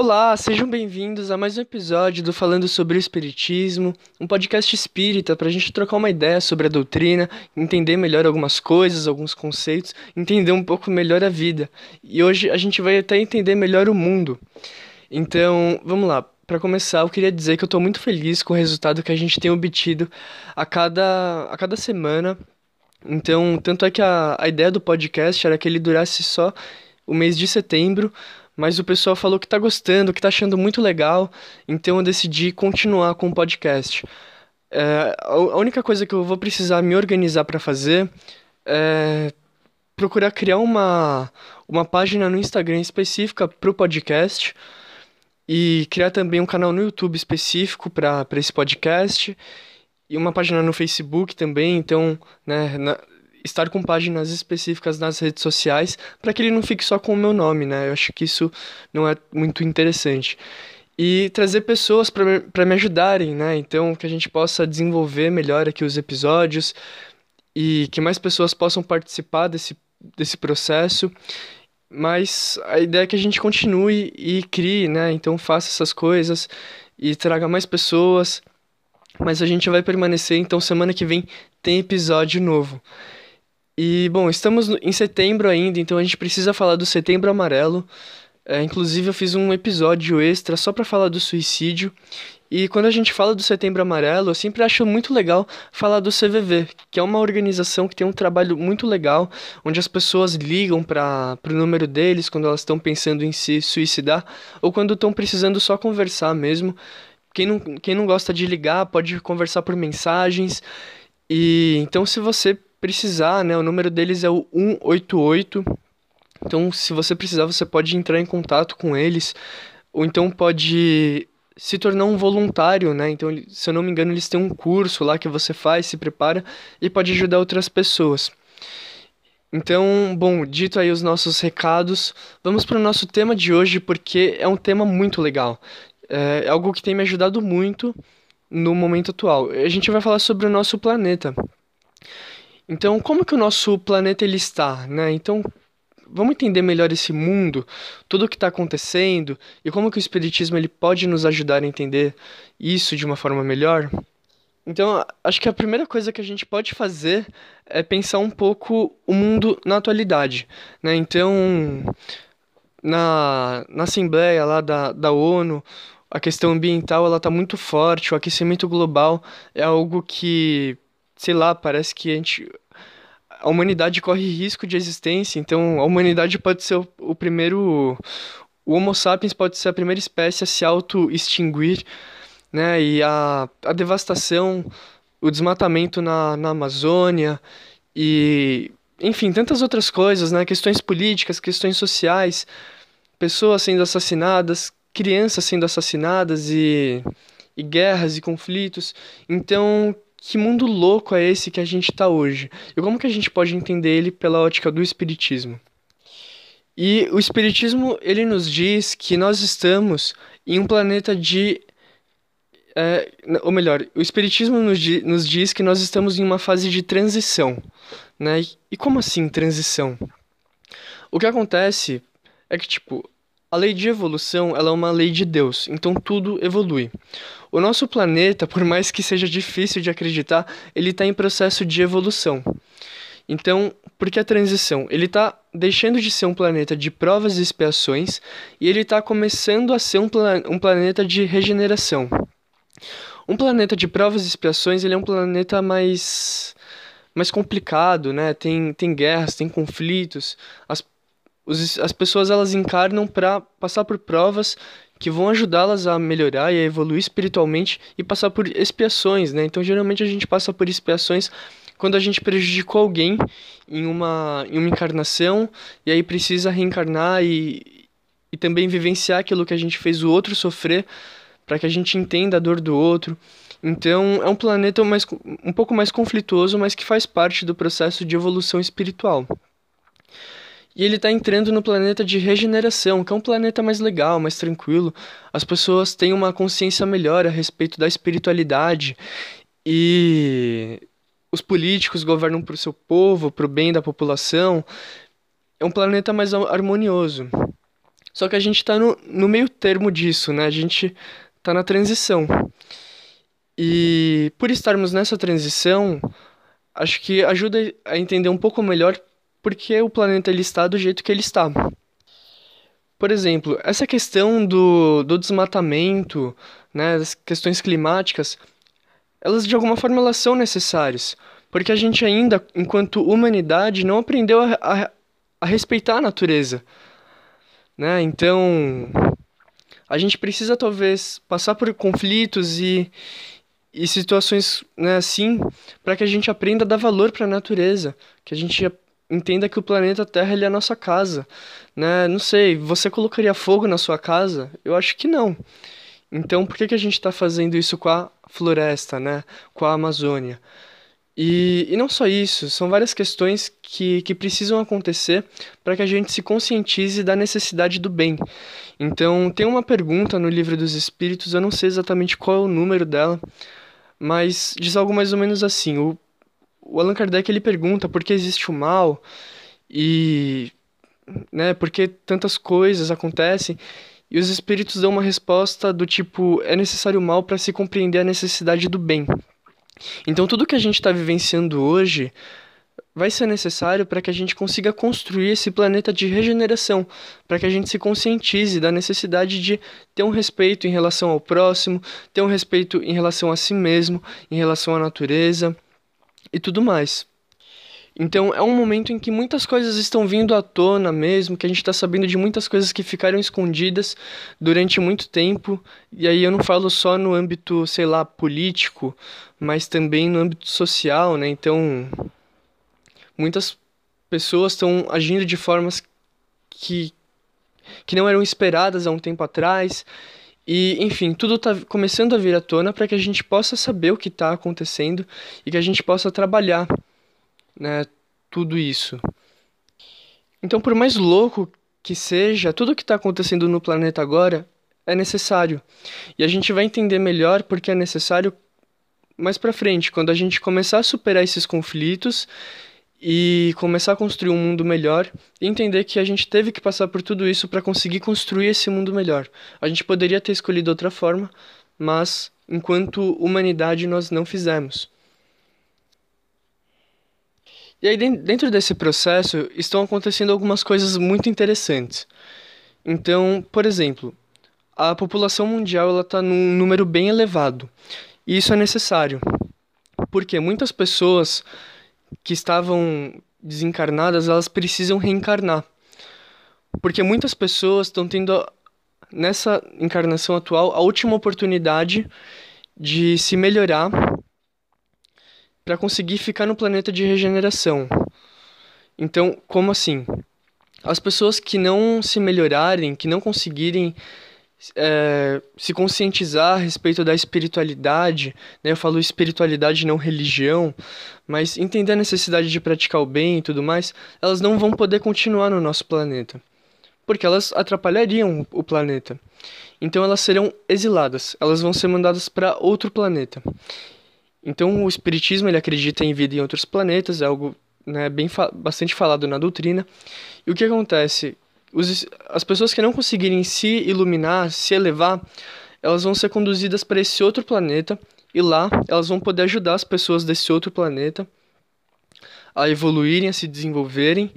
Olá, sejam bem-vindos a mais um episódio do Falando sobre o Espiritismo, um podcast espírita para a gente trocar uma ideia sobre a doutrina, entender melhor algumas coisas, alguns conceitos, entender um pouco melhor a vida. E hoje a gente vai até entender melhor o mundo. Então, vamos lá. Para começar, eu queria dizer que eu estou muito feliz com o resultado que a gente tem obtido a cada, a cada semana. Então, tanto é que a, a ideia do podcast era que ele durasse só o mês de setembro, mas o pessoal falou que tá gostando, que tá achando muito legal, então eu decidi continuar com o podcast. É, a única coisa que eu vou precisar me organizar para fazer é procurar criar uma, uma página no Instagram específica para o podcast e criar também um canal no YouTube específico para esse podcast e uma página no Facebook também. Então, né, na, estar com páginas específicas nas redes sociais para que ele não fique só com o meu nome, né? Eu acho que isso não é muito interessante. E trazer pessoas para me ajudarem, né? Então, que a gente possa desenvolver melhor aqui os episódios e que mais pessoas possam participar desse, desse processo. Mas a ideia é que a gente continue e crie, né? Então, faça essas coisas e traga mais pessoas. Mas a gente vai permanecer, então semana que vem tem episódio novo. E, bom, estamos em setembro ainda, então a gente precisa falar do Setembro Amarelo. É, inclusive, eu fiz um episódio extra só para falar do suicídio. E quando a gente fala do Setembro Amarelo, eu sempre acho muito legal falar do CVV, que é uma organização que tem um trabalho muito legal, onde as pessoas ligam para o número deles quando elas estão pensando em se suicidar ou quando estão precisando só conversar mesmo. Quem não, quem não gosta de ligar pode conversar por mensagens. E então, se você precisar, né? O número deles é o 188. Então, se você precisar, você pode entrar em contato com eles, ou então pode se tornar um voluntário, né? Então, se eu não me engano, eles têm um curso lá que você faz, se prepara e pode ajudar outras pessoas. Então, bom, dito aí os nossos recados, vamos para o nosso tema de hoje porque é um tema muito legal. É algo que tem me ajudado muito no momento atual. A gente vai falar sobre o nosso planeta. Então, como que o nosso planeta ele está, né? Então, vamos entender melhor esse mundo, tudo o que está acontecendo e como que o espiritismo ele pode nos ajudar a entender isso de uma forma melhor. Então, acho que a primeira coisa que a gente pode fazer é pensar um pouco o mundo na atualidade, né? Então, na, na Assembleia lá da, da ONU, a questão ambiental ela está muito forte, o aquecimento global é algo que sei lá, parece que a gente a humanidade corre risco de existência, então a humanidade pode ser o, o primeiro o Homo sapiens pode ser a primeira espécie a se auto-extinguir, né? E a, a devastação, o desmatamento na, na Amazônia e enfim, tantas outras coisas, né? Questões políticas, questões sociais, pessoas sendo assassinadas, crianças sendo assassinadas e, e guerras e conflitos. Então, que mundo louco é esse que a gente está hoje? E como que a gente pode entender ele pela ótica do espiritismo? E o espiritismo ele nos diz que nós estamos em um planeta de é, ou melhor, o Espiritismo nos, nos, diz que nós estamos em uma fase de transição. Né? E como assim transição? O que acontece é que, tipo, a lei de evolução é uma lei de Deus, então tudo evolui. O nosso planeta, por mais que seja difícil de acreditar, ele está em processo de evolução. Então, por que a transição? Ele está deixando de ser um planeta de provas e expiações e ele está começando a ser um, um planeta de regeneração. Um planeta de provas e expiações ele é um planeta mais mais complicado, né? Tem, tem guerras, tem conflitos. As, os, as pessoas elas encarnam para passar por provas que vão ajudá-las a melhorar e a evoluir espiritualmente e passar por expiações, né? Então, geralmente a gente passa por expiações quando a gente prejudicou alguém em uma, em uma encarnação e aí precisa reencarnar e, e também vivenciar aquilo que a gente fez o outro sofrer para que a gente entenda a dor do outro. Então, é um planeta mais, um pouco mais conflituoso, mas que faz parte do processo de evolução espiritual. E ele está entrando no planeta de regeneração, que é um planeta mais legal, mais tranquilo. As pessoas têm uma consciência melhor a respeito da espiritualidade e os políticos governam para o seu povo, para o bem da população. É um planeta mais harmonioso. Só que a gente está no, no meio termo disso, né? A gente está na transição. E por estarmos nessa transição, acho que ajuda a entender um pouco melhor porque o planeta ele está do jeito que ele está. Por exemplo, essa questão do, do desmatamento, né, das questões climáticas, elas de alguma forma elas são necessárias, porque a gente ainda, enquanto humanidade, não aprendeu a, a, a respeitar a natureza. Né? Então, a gente precisa talvez passar por conflitos e, e situações né, assim para que a gente aprenda a dar valor para a natureza, que a gente entenda que o planeta Terra ele é a nossa casa, né? Não sei, você colocaria fogo na sua casa? Eu acho que não. Então, por que, que a gente está fazendo isso com a floresta, né? Com a Amazônia? E, e não só isso, são várias questões que, que precisam acontecer para que a gente se conscientize da necessidade do bem. Então, tem uma pergunta no Livro dos Espíritos, eu não sei exatamente qual é o número dela, mas diz algo mais ou menos assim: o o Allan Kardec ele pergunta por que existe o mal e né, por que tantas coisas acontecem e os espíritos dão uma resposta do tipo é necessário o mal para se compreender a necessidade do bem. Então tudo que a gente está vivenciando hoje vai ser necessário para que a gente consiga construir esse planeta de regeneração, para que a gente se conscientize da necessidade de ter um respeito em relação ao próximo, ter um respeito em relação a si mesmo, em relação à natureza e tudo mais. Então é um momento em que muitas coisas estão vindo à tona mesmo, que a gente está sabendo de muitas coisas que ficaram escondidas durante muito tempo. E aí eu não falo só no âmbito, sei lá, político, mas também no âmbito social, né? Então muitas pessoas estão agindo de formas que, que não eram esperadas há um tempo atrás. E, enfim, tudo está começando a vir à tona para que a gente possa saber o que está acontecendo e que a gente possa trabalhar né, tudo isso. Então, por mais louco que seja, tudo o que está acontecendo no planeta agora é necessário. E a gente vai entender melhor porque é necessário mais para frente, quando a gente começar a superar esses conflitos e começar a construir um mundo melhor e entender que a gente teve que passar por tudo isso para conseguir construir esse mundo melhor. A gente poderia ter escolhido outra forma, mas enquanto humanidade nós não fizemos. E aí dentro desse processo estão acontecendo algumas coisas muito interessantes. Então, por exemplo, a população mundial ela está num número bem elevado. E isso é necessário, porque muitas pessoas que estavam desencarnadas, elas precisam reencarnar. Porque muitas pessoas estão tendo, nessa encarnação atual, a última oportunidade de se melhorar para conseguir ficar no planeta de regeneração. Então, como assim? As pessoas que não se melhorarem, que não conseguirem é, se conscientizar a respeito da espiritualidade, né? eu falo espiritualidade não religião, mas entender a necessidade de praticar o bem e tudo mais, elas não vão poder continuar no nosso planeta, porque elas atrapalhariam o planeta. Então elas serão exiladas, elas vão ser mandadas para outro planeta. Então o espiritismo ele acredita em vida em outros planetas, é algo né, bem bastante falado na doutrina. E o que acontece? Os, as pessoas que não conseguirem se iluminar, se elevar, elas vão ser conduzidas para esse outro planeta e lá elas vão poder ajudar as pessoas desse outro planeta a evoluírem, a se desenvolverem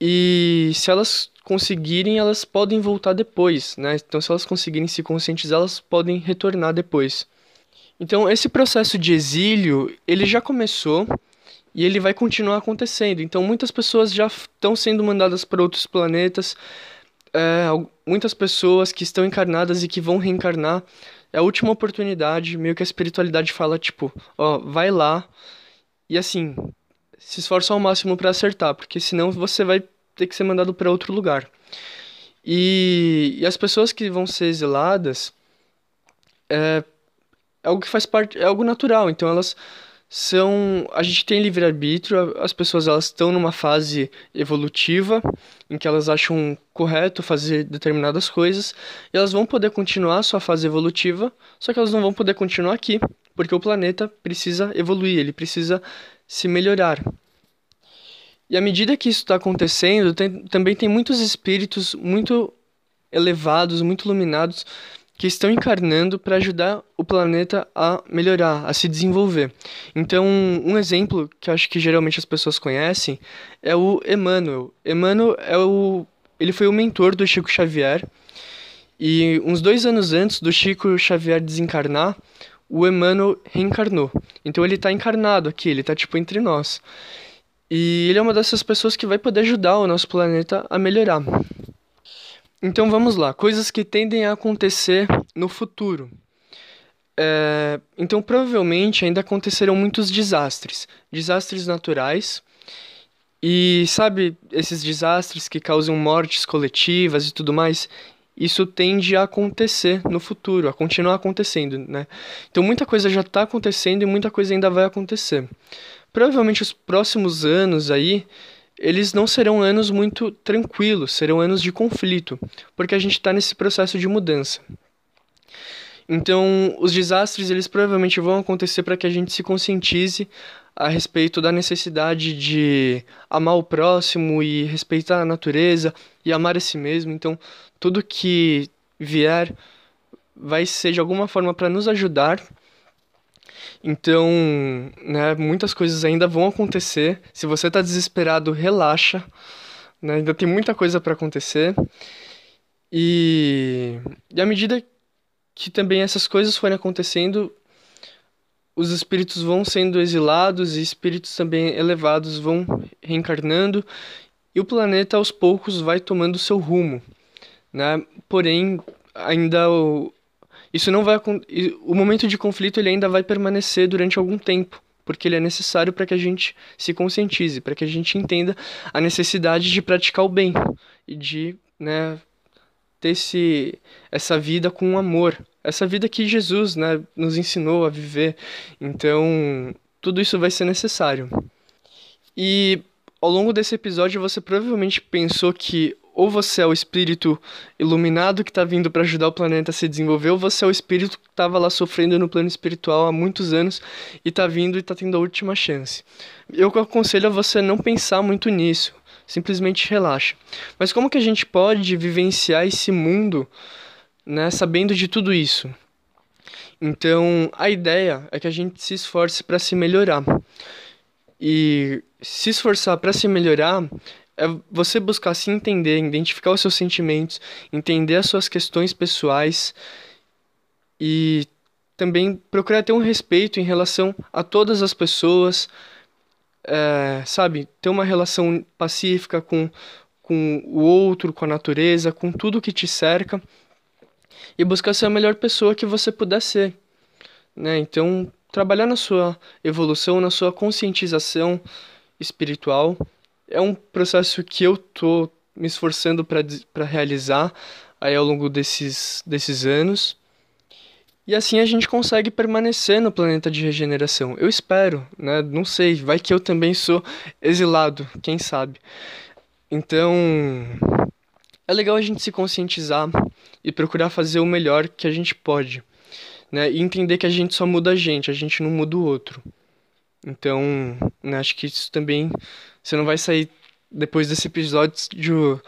e se elas conseguirem, elas podem voltar depois, né? Então, se elas conseguirem se conscientizar, elas podem retornar depois. Então, esse processo de exílio, ele já começou e ele vai continuar acontecendo. Então, muitas pessoas já estão sendo mandadas para outros planetas, é, muitas pessoas que estão encarnadas e que vão reencarnar. É a última oportunidade, meio que a espiritualidade fala, tipo, ó, vai lá e assim, se esforça ao máximo para acertar, porque senão você vai ter que ser mandado para outro lugar. E, e, as pessoas que vão ser exiladas é, é algo que faz parte, é algo natural, então elas são a gente tem livre arbítrio as pessoas elas estão numa fase evolutiva em que elas acham correto fazer determinadas coisas e elas vão poder continuar sua fase evolutiva só que elas não vão poder continuar aqui porque o planeta precisa evoluir ele precisa se melhorar. E à medida que isso está acontecendo tem, também tem muitos espíritos muito elevados, muito iluminados, que estão encarnando para ajudar o planeta a melhorar, a se desenvolver. Então, um exemplo que acho que geralmente as pessoas conhecem é o Emmanuel. Emmanuel é o, ele foi o mentor do Chico Xavier. E uns dois anos antes do Chico Xavier desencarnar, o Emmanuel reencarnou. Então ele está encarnado aqui, ele está tipo entre nós. E ele é uma dessas pessoas que vai poder ajudar o nosso planeta a melhorar. Então vamos lá, coisas que tendem a acontecer no futuro. É, então provavelmente ainda acontecerão muitos desastres, desastres naturais. E sabe esses desastres que causam mortes coletivas e tudo mais? Isso tende a acontecer no futuro, a continuar acontecendo, né? Então muita coisa já está acontecendo e muita coisa ainda vai acontecer. Provavelmente os próximos anos aí eles não serão anos muito tranquilos, serão anos de conflito, porque a gente está nesse processo de mudança. Então, os desastres eles provavelmente vão acontecer para que a gente se conscientize a respeito da necessidade de amar o próximo e respeitar a natureza e amar a si mesmo. Então, tudo que vier vai ser de alguma forma para nos ajudar então, né, muitas coisas ainda vão acontecer. Se você está desesperado, relaxa. Né, ainda tem muita coisa para acontecer. E, e à medida que também essas coisas forem acontecendo, os espíritos vão sendo exilados e espíritos também elevados vão reencarnando e o planeta aos poucos vai tomando seu rumo, né? Porém, ainda isso não vai o momento de conflito ele ainda vai permanecer durante algum tempo, porque ele é necessário para que a gente se conscientize, para que a gente entenda a necessidade de praticar o bem e de, né, ter esse, essa vida com amor, essa vida que Jesus, né, nos ensinou a viver. Então, tudo isso vai ser necessário. E ao longo desse episódio você provavelmente pensou que ou você é o espírito iluminado que está vindo para ajudar o planeta a se desenvolver, ou você é o espírito que estava lá sofrendo no plano espiritual há muitos anos e está vindo e está tendo a última chance. Eu aconselho a você não pensar muito nisso, simplesmente relaxa. Mas como que a gente pode vivenciar esse mundo, né, sabendo de tudo isso? Então, a ideia é que a gente se esforce para se melhorar. E se esforçar para se melhorar é você buscar se entender, identificar os seus sentimentos, entender as suas questões pessoais e também procurar ter um respeito em relação a todas as pessoas, é, sabe? Ter uma relação pacífica com, com o outro, com a natureza, com tudo que te cerca e buscar ser a melhor pessoa que você puder ser, né? Então, trabalhar na sua evolução, na sua conscientização espiritual é um processo que eu tô me esforçando para realizar aí ao longo desses, desses anos. E assim a gente consegue permanecer no planeta de regeneração. Eu espero, né? Não sei, vai que eu também sou exilado, quem sabe. Então, é legal a gente se conscientizar e procurar fazer o melhor que a gente pode, né? E entender que a gente só muda a gente, a gente não muda o outro. Então, né, acho que isso também você não vai sair depois desse episódio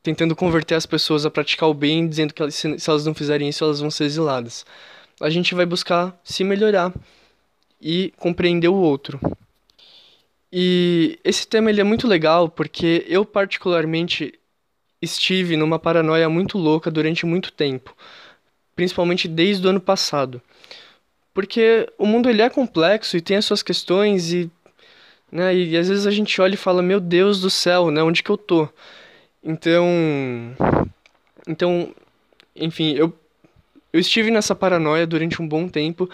tentando converter as pessoas a praticar o bem, dizendo que se elas não fizerem isso, elas vão ser exiladas. A gente vai buscar se melhorar e compreender o outro. E esse tema ele é muito legal porque eu particularmente estive numa paranoia muito louca durante muito tempo, principalmente desde o ano passado. Porque o mundo ele é complexo e tem as suas questões e né? E às vezes a gente olha e fala, meu Deus do céu, né? Onde que eu tô? Então, então, enfim, eu eu estive nessa paranoia durante um bom tempo,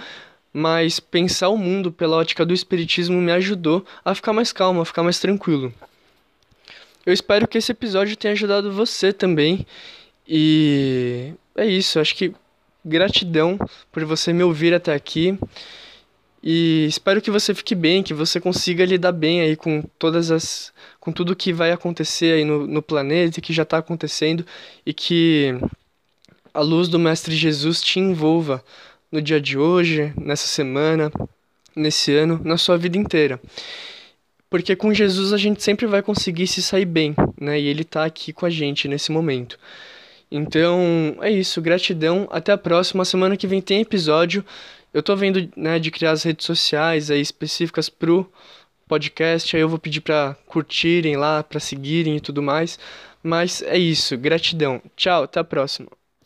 mas pensar o mundo pela ótica do espiritismo me ajudou a ficar mais calmo, a ficar mais tranquilo. Eu espero que esse episódio tenha ajudado você também. E é isso, acho que gratidão por você me ouvir até aqui. E espero que você fique bem, que você consiga lidar bem aí com todas as com tudo que vai acontecer aí no, no planeta, que já está acontecendo e que a luz do mestre Jesus te envolva no dia de hoje, nessa semana, nesse ano, na sua vida inteira. Porque com Jesus a gente sempre vai conseguir se sair bem, né? E ele está aqui com a gente nesse momento. Então, é isso, gratidão, até a próxima, semana que vem tem episódio. Eu tô vendo, né, de criar as redes sociais aí específicas pro podcast, aí eu vou pedir para curtirem lá, para seguirem e tudo mais. Mas é isso, gratidão. Tchau, até a próxima.